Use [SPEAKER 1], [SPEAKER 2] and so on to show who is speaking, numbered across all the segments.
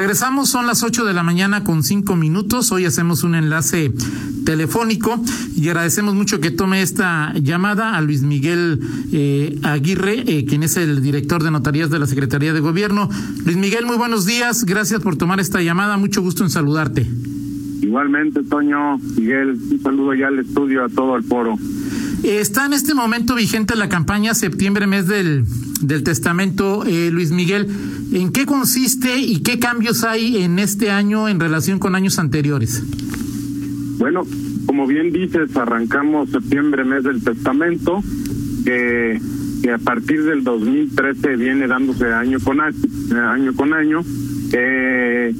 [SPEAKER 1] Regresamos, son las 8 de la mañana con 5 minutos. Hoy hacemos un enlace telefónico y agradecemos mucho que tome esta llamada a Luis Miguel eh, Aguirre, eh, quien es el director de notarías de la Secretaría de Gobierno. Luis Miguel, muy buenos días. Gracias por tomar esta llamada. Mucho gusto en saludarte.
[SPEAKER 2] Igualmente, Toño, Miguel, un saludo ya al estudio, a todo el foro.
[SPEAKER 1] Está en este momento vigente la campaña septiembre, mes del, del testamento, eh, Luis Miguel. ¿En qué consiste y qué cambios hay en este año en relación con años anteriores?
[SPEAKER 2] Bueno, como bien dices, arrancamos septiembre, mes del testamento, que, que a partir del 2013 viene dándose año con año. año, con año. Eh,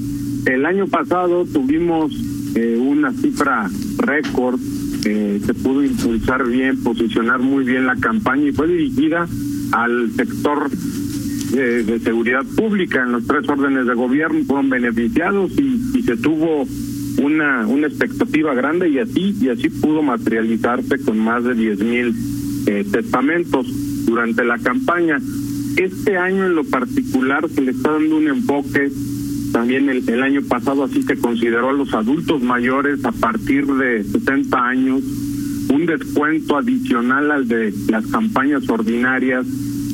[SPEAKER 2] el año pasado tuvimos eh, una cifra récord se pudo impulsar bien, posicionar muy bien la campaña y fue dirigida al sector de, seguridad pública en los tres órdenes de gobierno, fueron beneficiados y, se tuvo una, una expectativa grande y así, y así pudo materializarse con más de diez mil eh, testamentos durante la campaña. Este año en lo particular se le está dando un enfoque también el, el, año pasado así se consideró a los adultos mayores a partir de 70 años un descuento adicional al de las campañas ordinarias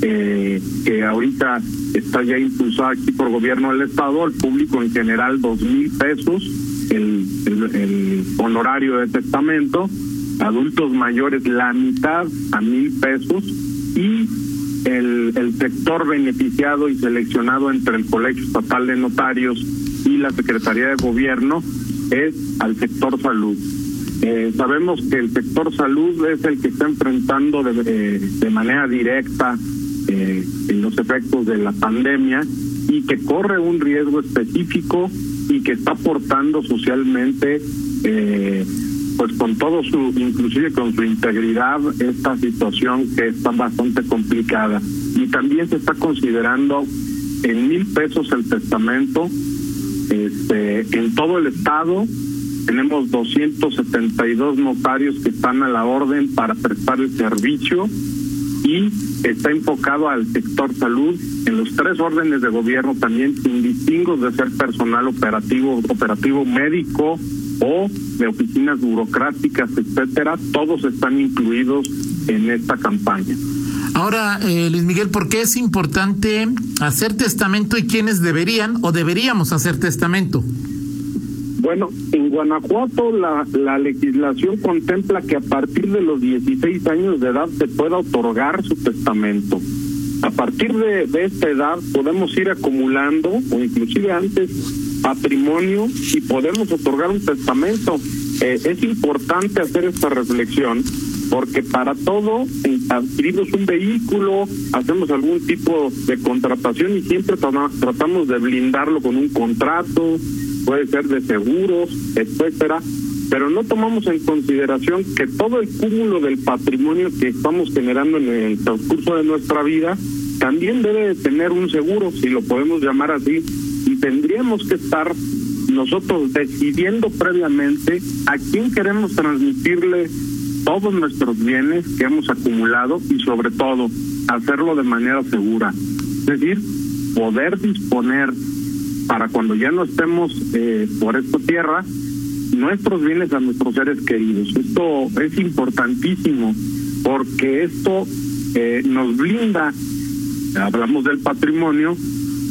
[SPEAKER 2] eh, que ahorita está ya impulsada aquí por gobierno del estado, al público en general dos mil pesos el, el, honorario de testamento, adultos mayores la mitad a mil pesos y el, el sector beneficiado y seleccionado entre el Colegio Estatal de Notarios y la Secretaría de Gobierno es al sector salud. Eh, sabemos que el sector salud es el que está enfrentando de, de manera directa eh, los efectos de la pandemia y que corre un riesgo específico y que está aportando socialmente eh, pues con todo su, inclusive con su integridad, esta situación que está bastante complicada. Y también se está considerando en mil pesos el testamento. Este, en todo el estado tenemos 272 notarios que están a la orden para prestar el servicio y está enfocado al sector salud en los tres órdenes de gobierno también sin distingos de ser personal operativo, operativo médico, o de oficinas burocráticas, etcétera, todos están incluidos en esta campaña.
[SPEAKER 1] Ahora, eh, Luis Miguel, ¿por qué es importante hacer testamento y quiénes deberían o deberíamos hacer testamento?
[SPEAKER 2] Bueno, en Guanajuato la, la legislación contempla que a partir de los 16 años de edad se pueda otorgar su testamento. A partir de, de esta edad podemos ir acumulando, o inclusive antes, patrimonio y podemos otorgar un testamento. Eh, es importante hacer esta reflexión porque para todo adquirimos un vehículo, hacemos algún tipo de contratación y siempre tratamos de blindarlo con un contrato, puede ser de seguros, etcétera, pero no tomamos en consideración que todo el cúmulo del patrimonio que estamos generando en el transcurso de nuestra vida también debe tener un seguro, si lo podemos llamar así, tendríamos que estar nosotros decidiendo previamente a quién queremos transmitirle todos nuestros bienes que hemos acumulado y sobre todo hacerlo de manera segura. Es decir, poder disponer para cuando ya no estemos eh, por esta tierra nuestros bienes a nuestros seres queridos. Esto es importantísimo porque esto eh, nos blinda, hablamos del patrimonio,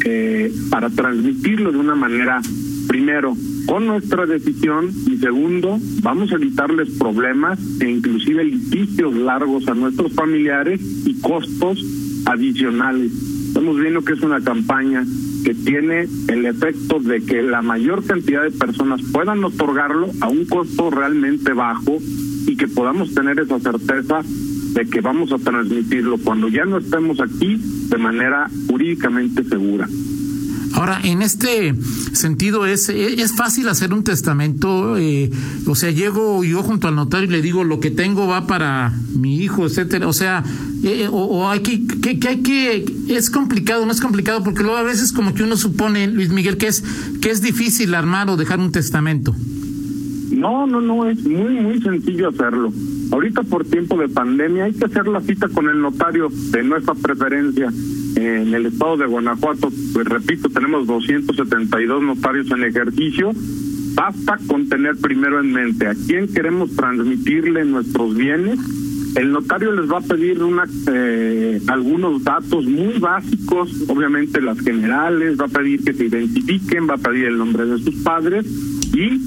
[SPEAKER 2] eh, para transmitirlo de una manera, primero, con nuestra decisión y segundo, vamos a evitarles problemas e inclusive litigios largos a nuestros familiares y costos adicionales. Estamos viendo que es una campaña que tiene el efecto de que la mayor cantidad de personas puedan otorgarlo a un costo realmente bajo y que podamos tener esa certeza de que vamos a transmitirlo cuando ya no estemos aquí de manera jurídicamente segura.
[SPEAKER 1] Ahora, en este sentido, ¿es, es fácil hacer un testamento? Eh, o sea, llego yo junto al notario y le digo, lo que tengo va para mi hijo, etcétera. O sea, eh, o, hay que, que, hay que, es complicado, no es complicado, porque luego a veces como que uno supone, Luis Miguel, que es, que es difícil armar o dejar un testamento.
[SPEAKER 2] No, no, no, es muy, muy sencillo hacerlo. Ahorita por tiempo de pandemia hay que hacer la cita con el notario de nuestra preferencia en el estado de Guanajuato, pues repito, tenemos 272 notarios en ejercicio. Basta con tener primero en mente a quién queremos transmitirle nuestros bienes. El notario les va a pedir una, eh, algunos datos muy básicos, obviamente las generales, va a pedir que se identifiquen, va a pedir el nombre de sus padres y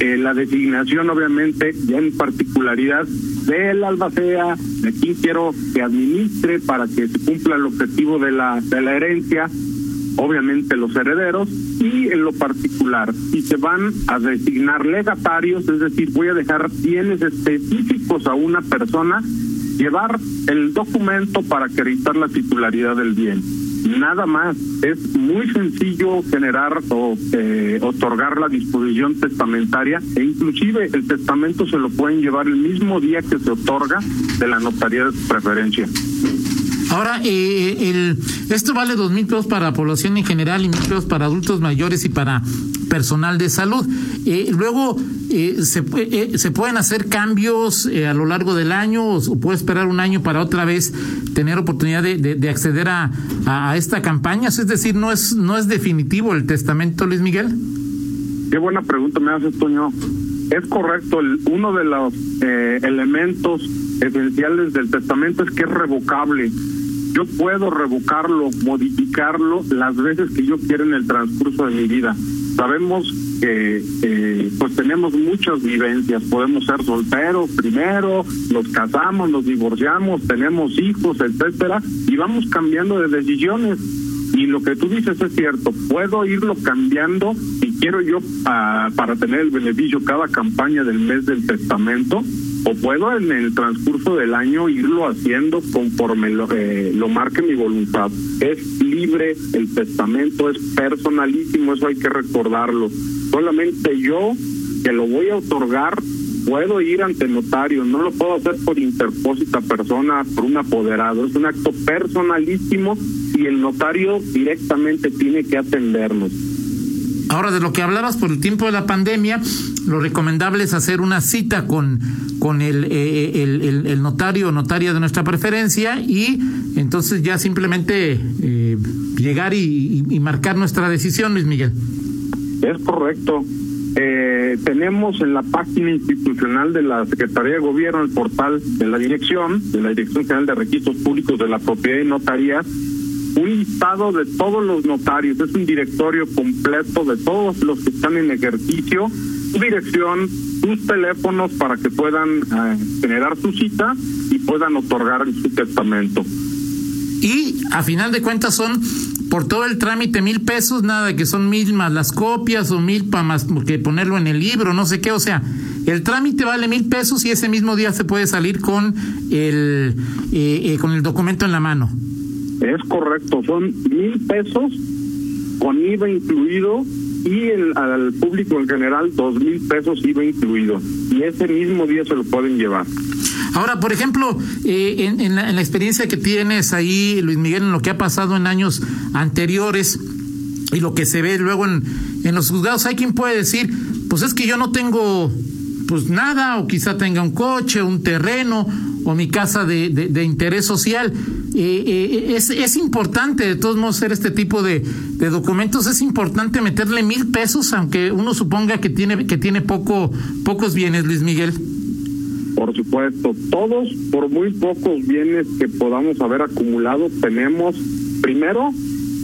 [SPEAKER 2] eh, la designación, obviamente, ya en particularidad del albacea, de quién quiero que administre para que se cumpla el objetivo de la, de la herencia, obviamente los herederos, y en lo particular, si se van a designar legatarios, es decir, voy a dejar bienes específicos a una persona, llevar el documento para acreditar la titularidad del bien nada más. Es muy sencillo generar o eh, otorgar la disposición testamentaria e inclusive el testamento se lo pueden llevar el mismo día que se otorga de la notaría de preferencia.
[SPEAKER 1] Ahora, eh, el, esto vale dos mil pesos para la población en general y mil pesos para adultos mayores y para personal de salud. Eh, luego, eh, se, eh, ¿se pueden hacer cambios a lo largo del año o, puede esperar un año para otra vez tener oportunidad de, de, acceder a, a, esta campaña? Es decir, ¿no es, no es definitivo el testamento, Luis Miguel?
[SPEAKER 2] Qué buena pregunta me haces, Toño. Es correcto, el, uno de los elementos esenciales del testamento es que es revocable yo puedo revocarlo, modificarlo las veces que yo quiera en el transcurso de mi vida. Sabemos que eh, pues tenemos muchas vivencias, podemos ser solteros primero, nos casamos, nos divorciamos, tenemos hijos, etcétera, y vamos cambiando de decisiones. Y lo que tú dices es cierto, puedo irlo cambiando y quiero yo ah, para tener el beneficio cada campaña del mes del testamento, o puedo en el transcurso del año irlo haciendo conforme lo, eh, lo marque mi voluntad. Es libre, el testamento es personalísimo, eso hay que recordarlo. Solamente yo que lo voy a otorgar puedo ir ante notario, no lo puedo hacer por interpósita persona, por un apoderado, es un acto personalísimo y el notario directamente tiene que atendernos.
[SPEAKER 1] Ahora, de lo que hablabas por el tiempo de la pandemia, lo recomendable es hacer una cita con, con el, eh, eh, el, notario o notaria de nuestra preferencia y entonces ya simplemente eh, llegar y, marcar nuestra decisión, Luis Miguel.
[SPEAKER 2] Es correcto. tenemos en la página institucional de la Secretaría de Gobierno el portal de la dirección, de la Dirección General de Registros Públicos de la Propiedad y Notarías, un listado de todos los notarios, es un directorio completo de todos los que están en ejercicio, su dirección, sus teléfonos para que puedan eh, generar su cita y puedan otorgar su testamento.
[SPEAKER 1] Y a final de cuentas son por todo el trámite mil pesos, nada que son mil más las copias o mil para más que ponerlo en el libro, no sé qué, o sea, el trámite vale mil pesos y ese mismo día se puede salir con el eh, eh, con el documento en la mano.
[SPEAKER 2] Es correcto, son mil pesos con IVA incluido y el, al público en general dos mil pesos IVA incluido. Y ese mismo día se lo pueden llevar.
[SPEAKER 1] Ahora, por ejemplo, eh, en, la, experiencia que tienes ahí, Luis Miguel, en lo que ha pasado en años anteriores y lo que se ve luego en, en los juzgados, hay quien puede decir, pues es que yo no tengo pues nada, o quizá tenga un coche, un terreno, o mi casa de, de, interés social. Eh, es, es importante, de todos modos, hacer este tipo de, de documentos. Es importante meterle mil pesos, aunque uno suponga que tiene, que tiene poco, pocos bienes, Luis Miguel.
[SPEAKER 2] Por supuesto, todos, por muy pocos bienes que podamos haber acumulado, tenemos primero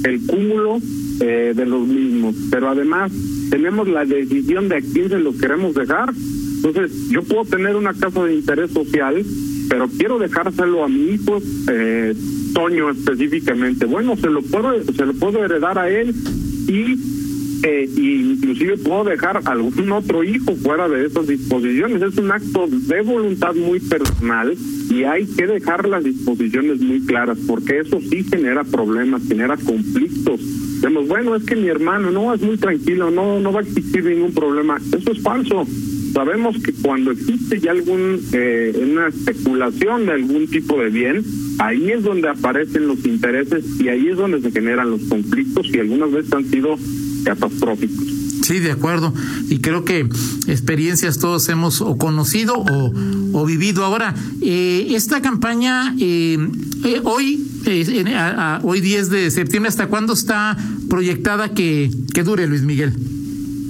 [SPEAKER 2] el cúmulo eh, de los mismos, pero además tenemos la decisión de a quién se los queremos dejar entonces, yo puedo tener una casa de interés social, pero quiero dejárselo a mi hijo, eh, Toño específicamente. Bueno, se lo puedo, se lo puedo heredar a él y eh, inclusive puedo dejar algún otro hijo fuera de esas disposiciones. Es un acto de voluntad muy personal y hay que dejar las disposiciones muy claras porque eso sí genera problemas, genera conflictos Vemos, bueno, es que mi hermano no es muy tranquilo, no, no va a existir ningún problema. Eso es falso. Sabemos que cuando existe ya algún eh, una especulación de algún tipo de bien, ahí es donde aparecen los intereses y ahí es donde se generan los conflictos y algunas veces han sido catastróficos.
[SPEAKER 1] Sí, de acuerdo. Y creo que experiencias todos hemos o conocido o, o vivido. Ahora, eh, esta campaña, eh, eh, hoy, hoy 10 de septiembre, ¿hasta cuándo está proyectada que, que dure, Luis Miguel?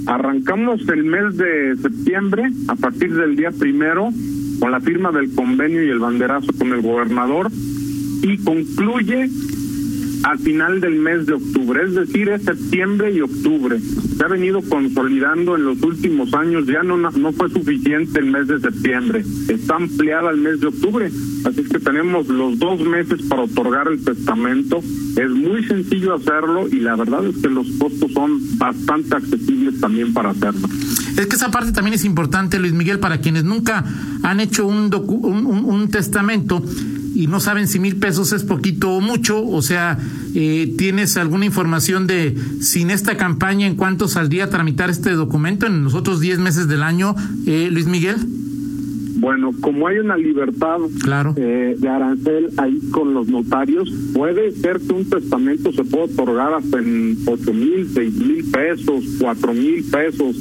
[SPEAKER 2] Arrancamos el mes de septiembre, a partir del día primero, con la firma del convenio y el banderazo con el gobernador, y concluye al final del mes de octubre, es decir, es septiembre y octubre. Se ha venido consolidando en los últimos años, ya no, no fue suficiente el mes de septiembre, está ampliada el mes de octubre, así que tenemos los dos meses para otorgar el testamento. Es muy sencillo hacerlo y la verdad es que los costos son bastante accesibles también para hacerlo.
[SPEAKER 1] Es que esa parte también es importante, Luis Miguel, para quienes nunca han hecho un, un, un testamento y no saben si mil pesos es poquito o mucho, o sea, eh, ¿tienes alguna información de sin esta campaña en cuánto saldría a tramitar este documento en los otros diez meses del año, eh, Luis Miguel?
[SPEAKER 2] Bueno, como hay una libertad
[SPEAKER 1] claro.
[SPEAKER 2] eh, de arancel ahí con los notarios, puede ser que un testamento se pueda otorgar hasta en ocho mil, seis mil pesos, cuatro mil pesos.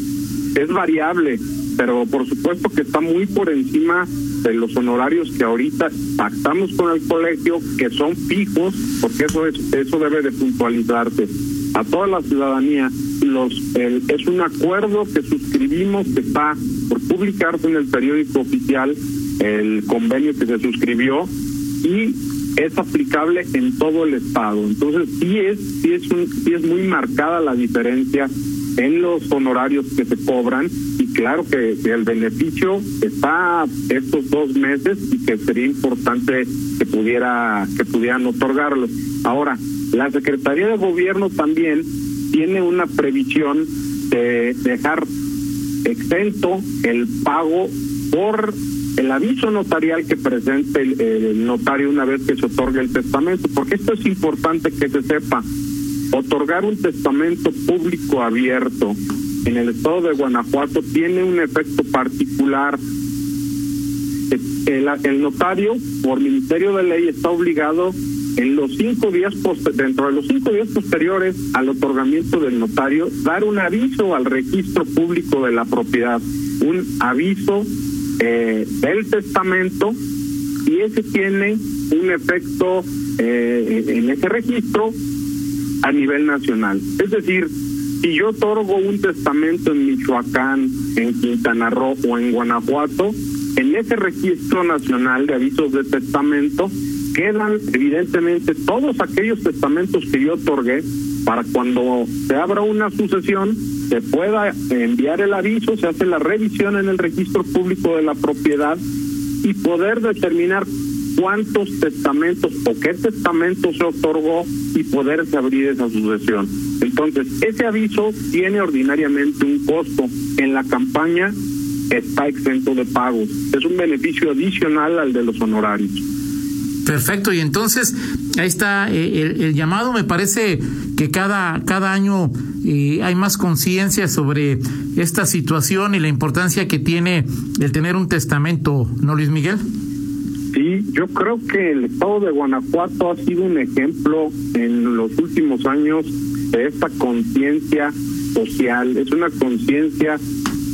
[SPEAKER 2] Es variable, pero por supuesto que está muy por encima de los honorarios que ahorita pactamos con el colegio, que son fijos, porque eso es eso debe de puntualizarse a toda la ciudadanía. Los el, es un acuerdo que suscribimos que está por publicarse en el periódico oficial el convenio que se suscribió y es aplicable en todo el estado. Entonces sí es sí es un, sí es muy marcada la diferencia en los honorarios que se cobran y claro que, el beneficio está estos dos meses y que sería importante que pudiera que pudieran otorgarlo. Ahora, la Secretaría de Gobierno también tiene una previsión de dejar exento el pago por el aviso notarial que presente el, el, notario una vez que se otorgue el testamento, porque esto es importante que se sepa. Otorgar un testamento público abierto en el estado de Guanajuato tiene un efecto particular. El, notario, por Ministerio de Ley, está obligado en los cinco días dentro de los cinco días posteriores al otorgamiento del notario dar un aviso al registro público de la propiedad, un aviso eh, del testamento y ese tiene un efecto eh, en ese registro a nivel nacional. Es decir, si yo otorgo un testamento en Michoacán, en Quintana Roo o en Guanajuato, en ese registro nacional de avisos de testamento quedan evidentemente todos aquellos testamentos que yo otorgué para cuando se abra una sucesión se pueda enviar el aviso, se hace la revisión en el registro público de la propiedad y poder determinar cuántos testamentos o qué testamento se otorgó y poderse abrir esa sucesión. Entonces, ese aviso tiene ordinariamente un costo. En la campaña está exento de pagos. Es un beneficio adicional al de los honorarios.
[SPEAKER 1] Perfecto, y entonces ahí está eh, el, llamado. Me parece que cada, cada año eh, hay más conciencia sobre esta situación y la importancia que tiene el tener un testamento, ¿no, Luis Miguel?
[SPEAKER 2] Sí, yo creo que el estado de Guanajuato ha sido un ejemplo en los últimos años de esta conciencia social. Es una conciencia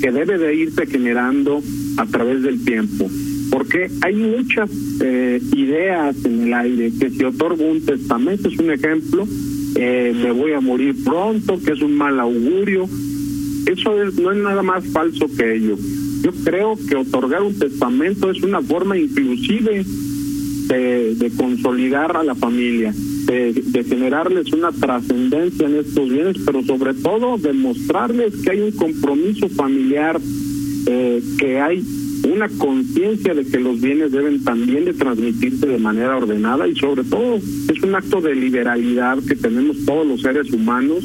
[SPEAKER 2] que debe de irse generando a través del tiempo porque hay muchas eh, ideas en el aire que si otorgo un testamento es un ejemplo eh, me voy a morir pronto que es un mal augurio eso es, no es nada más falso que ello yo creo que otorgar un testamento es una forma inclusive de, consolidar a la familia de, de generarles una trascendencia en estos bienes pero sobre todo demostrarles que hay un compromiso familiar eh, que hay una conciencia de que los bienes deben también de transmitirse de manera ordenada y sobre todo es un acto de liberalidad que tenemos todos los seres humanos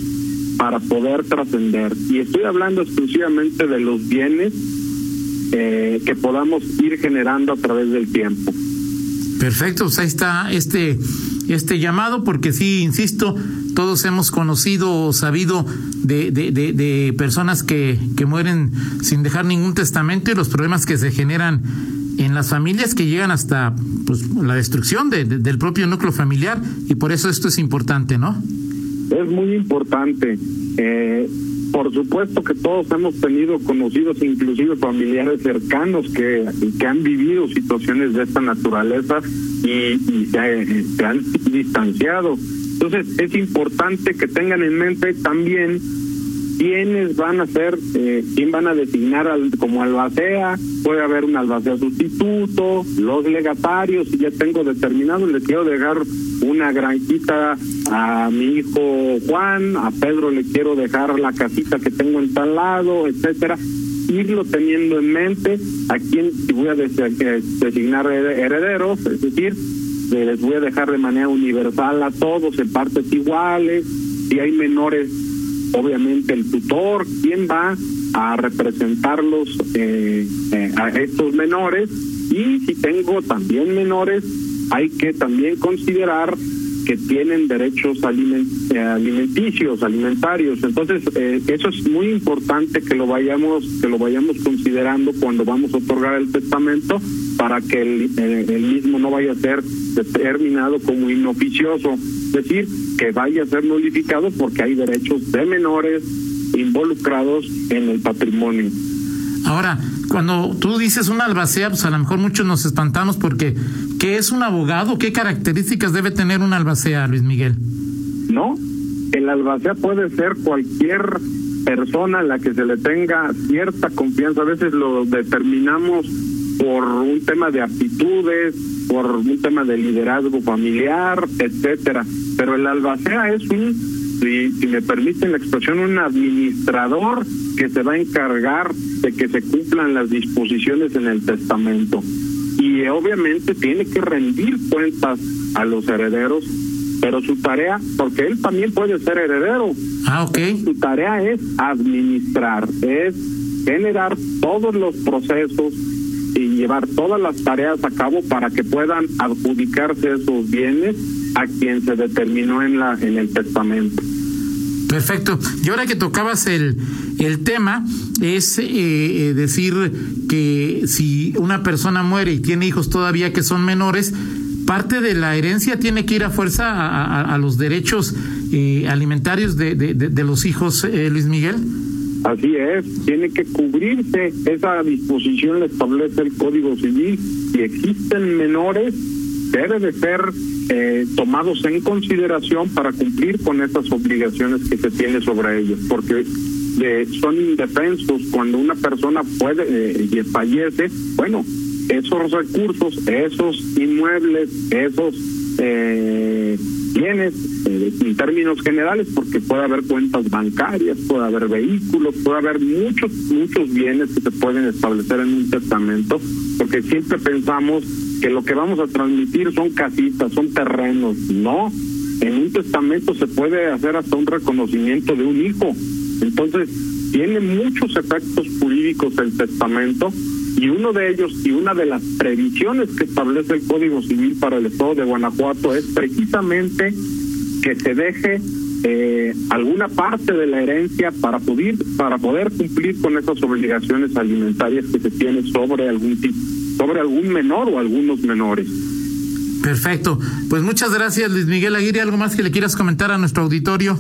[SPEAKER 2] para poder trascender. Y estoy hablando exclusivamente de los bienes eh, que podamos ir generando a través del tiempo.
[SPEAKER 1] Perfecto, pues ahí está este este llamado porque sí, insisto, todos hemos conocido o sabido de, de, de, personas que, que mueren sin dejar ningún testamento y los problemas que se generan en las familias que llegan hasta pues, la destrucción de, del propio núcleo familiar y por eso esto es importante, ¿no?
[SPEAKER 2] Es muy importante. Eh, por supuesto que todos hemos tenido conocidos, inclusive familiares cercanos, que, que han vivido situaciones de esta naturaleza y, se, se han distanciado. Entonces es importante que tengan en mente también quiénes van a ser, eh, quién van a designar al, como albacea, puede haber un albacea sustituto, los legatarios, si ya tengo determinado, le quiero dejar una granjita a mi hijo Juan, a Pedro le quiero dejar la casita que tengo en tal lado, etcétera irlo teniendo en mente a quién voy a designar herederos, es decir, les voy a dejar de manera universal a todos en partes iguales, si hay menores obviamente el tutor, quién va a representarlos eh, eh, a estos menores y si tengo también menores, hay que también considerar que tienen derechos eh, alimenticios, alimentarios. Entonces, eso es muy importante que lo vayamos que lo vayamos considerando cuando vamos a otorgar el testamento para que el, el mismo no vaya a ser determinado como inoficioso, es decir, que vaya a ser nulificado porque hay derechos de menores involucrados en el patrimonio.
[SPEAKER 1] Ahora, cuando tú dices un albacea, pues a lo mejor muchos nos espantamos porque ¿qué es un abogado? ¿Qué características debe tener un albacea, Luis Miguel?
[SPEAKER 2] No, el albacea puede ser cualquier persona a la que se le tenga cierta confianza. A veces lo determinamos por un tema de aptitudes, por un tema de liderazgo familiar, etcétera. Pero el albacea es un, si, si me permiten la expresión, un administrador que se va a encargar de que se cumplan las disposiciones en el testamento. Y obviamente tiene que rendir cuentas a los herederos, pero su tarea, porque él también puede ser heredero.
[SPEAKER 1] Ah, ok.
[SPEAKER 2] Su tarea es administrar, es generar todos los procesos y llevar todas las tareas a cabo para que puedan adjudicarse esos bienes a quien se determinó en la en el testamento.
[SPEAKER 1] Perfecto. Y ahora que tocabas el, el tema, es eh, eh, decir que si una persona muere y tiene hijos todavía que son menores, parte de la herencia tiene que ir a fuerza a, los derechos eh, alimentarios de, de, de, los hijos, eh, Luis Miguel.
[SPEAKER 2] Así es, tiene que cubrirse, esa disposición le establece el Código Civil. Si existen menores, debe de ser eh, tomados en consideración para cumplir con esas obligaciones que se tiene sobre ellos, porque de, son indefensos. Cuando una persona puede eh, y fallece, bueno, esos recursos, esos inmuebles, esos eh, bienes eh, en términos generales, porque puede haber cuentas bancarias, puede haber vehículos, puede haber muchos, muchos bienes que se pueden establecer en un testamento, porque siempre pensamos que lo que vamos a transmitir son casitas, son terrenos. No, en un testamento se puede hacer hasta un reconocimiento de un hijo. Entonces, tiene muchos efectos jurídicos el testamento y uno de ellos y una de las previsiones que establece el Código Civil para el Estado de Guanajuato es precisamente que se deje eh, alguna parte de la herencia para poder para poder cumplir con esas obligaciones alimentarias que se tiene sobre algún tipo, sobre algún menor o algunos menores.
[SPEAKER 1] Perfecto. Pues muchas gracias, Luis Miguel Aguirre. ¿Algo más que le quieras comentar a nuestro auditorio?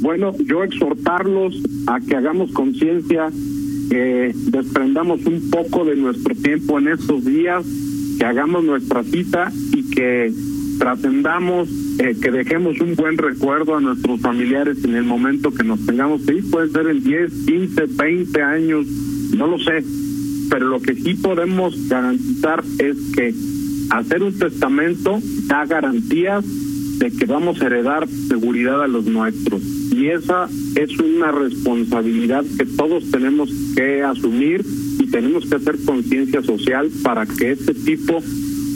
[SPEAKER 2] Bueno, yo exhortarlos a que hagamos conciencia que desprendamos un poco de nuestro tiempo en estos días, que hagamos nuestra cita y que trascendamos, eh, que dejemos un buen recuerdo a nuestros familiares en el momento que nos tengamos que ir, puede ser en 10, 15, 20 años, no lo sé, pero lo que sí podemos garantizar es que hacer un testamento da garantías de que vamos a heredar seguridad a los nuestros. Y esa es una responsabilidad que todos tenemos que asumir y tenemos que hacer conciencia social para que este tipo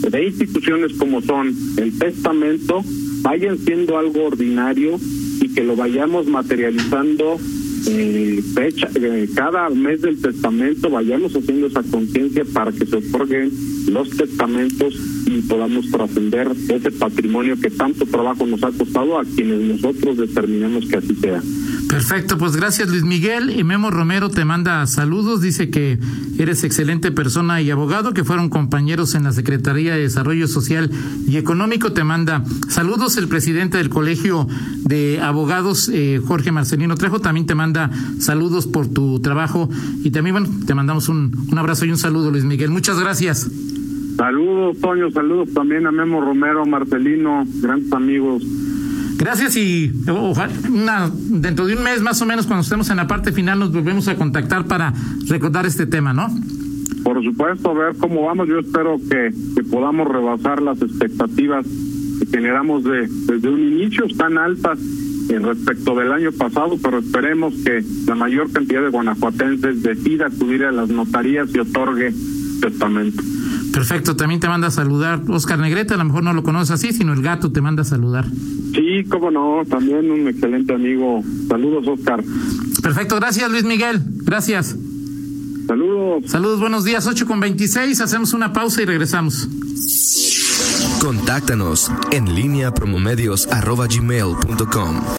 [SPEAKER 2] de instituciones como son el testamento vayan siendo algo ordinario y que lo vayamos materializando eh, fecha, eh, cada mes del testamento vayamos haciendo esa conciencia para que se otorguen los testamentos y podamos trascender ese patrimonio que tanto trabajo nos ha costado a quienes nosotros determinamos que así sea.
[SPEAKER 1] Perfecto, pues gracias Luis Miguel. Y Memo Romero te manda saludos, dice que eres excelente persona y abogado, que fueron compañeros en la Secretaría de Desarrollo Social y Económico. Te manda saludos el presidente del Colegio de Abogados, eh, Jorge Marcelino Trejo, también te manda saludos por tu trabajo. Y también, bueno, te mandamos un, un abrazo y un saludo, Luis Miguel. Muchas gracias.
[SPEAKER 2] Saludos, Toño, saludos también a Memo Romero, Marcelino, grandes amigos.
[SPEAKER 1] Gracias y una, dentro de un mes más o menos cuando estemos en la parte final nos volvemos a contactar para recordar este tema, ¿no?
[SPEAKER 2] Por supuesto, a ver cómo vamos. Yo espero que, podamos rebasar las expectativas que generamos de, desde un inicio tan altas en respecto del año pasado, pero esperemos que la mayor cantidad de guanajuatenses decida acudir a las notarías y otorgue testamento.
[SPEAKER 1] Perfecto, también te manda a saludar Oscar Negrete, a lo mejor no lo conoces así, sino el gato te manda a saludar.
[SPEAKER 2] Sí, cómo no, también un excelente amigo. Saludos, Oscar.
[SPEAKER 1] Perfecto, gracias Luis Miguel, gracias.
[SPEAKER 2] Saludos.
[SPEAKER 1] Saludos, buenos días, 8 con 26, hacemos una pausa y regresamos.
[SPEAKER 3] Contáctanos en línea promomedios arroba gmail.com.